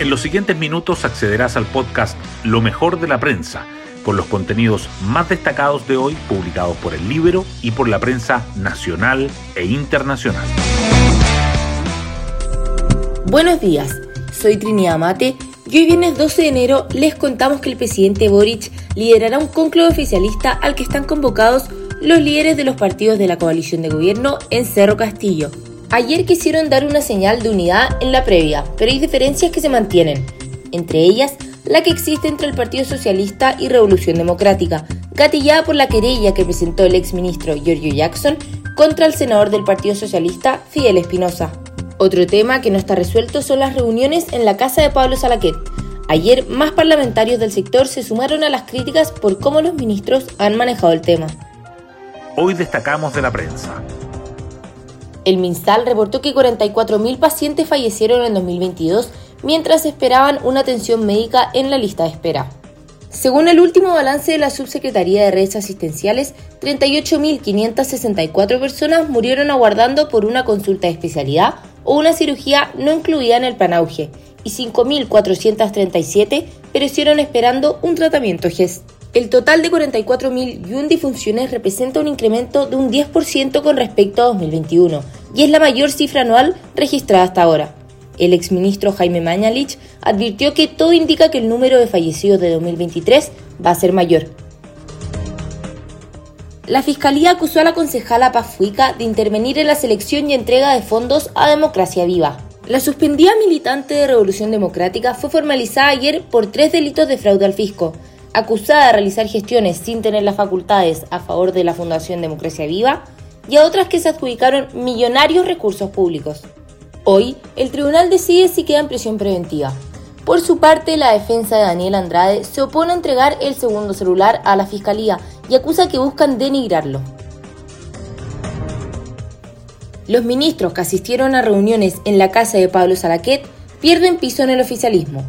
En los siguientes minutos accederás al podcast Lo mejor de la prensa, con los contenidos más destacados de hoy publicados por el libro y por la prensa nacional e internacional. Buenos días, soy Trinidad Mate y hoy viernes 12 de enero les contamos que el presidente Boric liderará un conclave oficialista al que están convocados los líderes de los partidos de la coalición de gobierno en Cerro Castillo. Ayer quisieron dar una señal de unidad en la previa, pero hay diferencias que se mantienen, entre ellas la que existe entre el Partido Socialista y Revolución Democrática, gatillada por la querella que presentó el exministro Giorgio Jackson contra el senador del Partido Socialista, Fidel Espinosa. Otro tema que no está resuelto son las reuniones en la casa de Pablo Salaquet. Ayer más parlamentarios del sector se sumaron a las críticas por cómo los ministros han manejado el tema. Hoy destacamos de la prensa. El MinSal reportó que 44.000 pacientes fallecieron en 2022 mientras esperaban una atención médica en la lista de espera. Según el último balance de la Subsecretaría de Redes Asistenciales, 38.564 personas murieron aguardando por una consulta de especialidad o una cirugía no incluida en el plan y 5.437 perecieron esperando un tratamiento GES. El total de 44.001 difunciones representa un incremento de un 10% con respecto a 2021 y es la mayor cifra anual registrada hasta ahora. El exministro Jaime Mañalich advirtió que todo indica que el número de fallecidos de 2023 va a ser mayor. La Fiscalía acusó a la concejala Pafuica de intervenir en la selección y entrega de fondos a Democracia Viva. La suspendida militante de Revolución Democrática fue formalizada ayer por tres delitos de fraude al fisco, acusada de realizar gestiones sin tener las facultades a favor de la Fundación Democracia Viva y a otras que se adjudicaron millonarios recursos públicos. Hoy, el tribunal decide si queda en prisión preventiva. Por su parte, la defensa de Daniel Andrade se opone a entregar el segundo celular a la Fiscalía y acusa que buscan denigrarlo. Los ministros que asistieron a reuniones en la casa de Pablo Salaquet pierden piso en el oficialismo.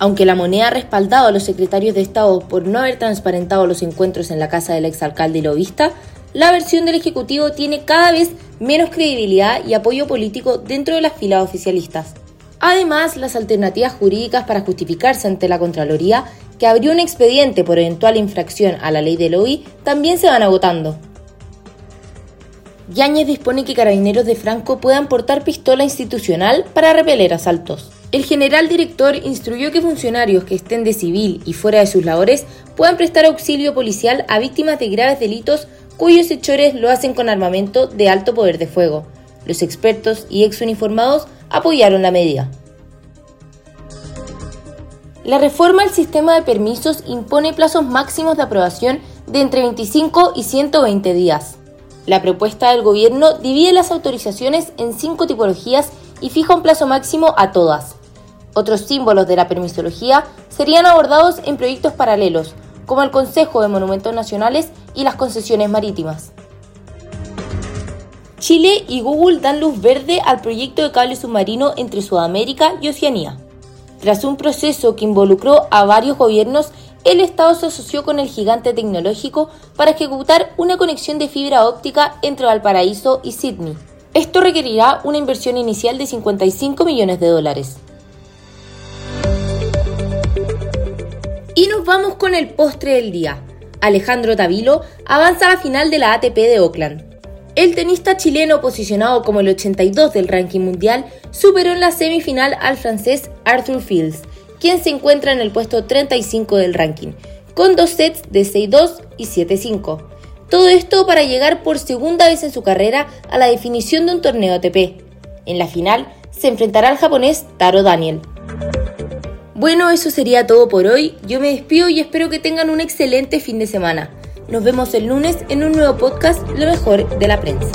Aunque la moneda ha respaldado a los secretarios de Estado por no haber transparentado los encuentros en la casa del exalcalde y lobista, la versión del Ejecutivo tiene cada vez menos credibilidad y apoyo político dentro de las filas oficialistas. Además, las alternativas jurídicas para justificarse ante la Contraloría, que abrió un expediente por eventual infracción a la ley del OI, también se van agotando. Yáñez dispone que carabineros de Franco puedan portar pistola institucional para repeler asaltos. El general director instruyó que funcionarios que estén de civil y fuera de sus labores puedan prestar auxilio policial a víctimas de graves delitos cuyos hechores lo hacen con armamento de alto poder de fuego. Los expertos y ex uniformados apoyaron la medida. La reforma al sistema de permisos impone plazos máximos de aprobación de entre 25 y 120 días. La propuesta del gobierno divide las autorizaciones en cinco tipologías y fija un plazo máximo a todas. Otros símbolos de la permisología serían abordados en proyectos paralelos, como el Consejo de Monumentos Nacionales y las concesiones marítimas. Chile y Google dan luz verde al proyecto de cable submarino entre Sudamérica y Oceanía. Tras un proceso que involucró a varios gobiernos, el Estado se asoció con el gigante tecnológico para ejecutar una conexión de fibra óptica entre Valparaíso y Sydney. Esto requerirá una inversión inicial de 55 millones de dólares. Y nos vamos con el postre del día. Alejandro Tavilo avanza a la final de la ATP de Oakland. El tenista chileno posicionado como el 82 del ranking mundial superó en la semifinal al francés Arthur Fields, quien se encuentra en el puesto 35 del ranking, con dos sets de 6-2 y 7-5. Todo esto para llegar por segunda vez en su carrera a la definición de un torneo ATP. En la final se enfrentará al japonés Taro Daniel. Bueno, eso sería todo por hoy. Yo me despido y espero que tengan un excelente fin de semana. Nos vemos el lunes en un nuevo podcast, Lo mejor de la prensa.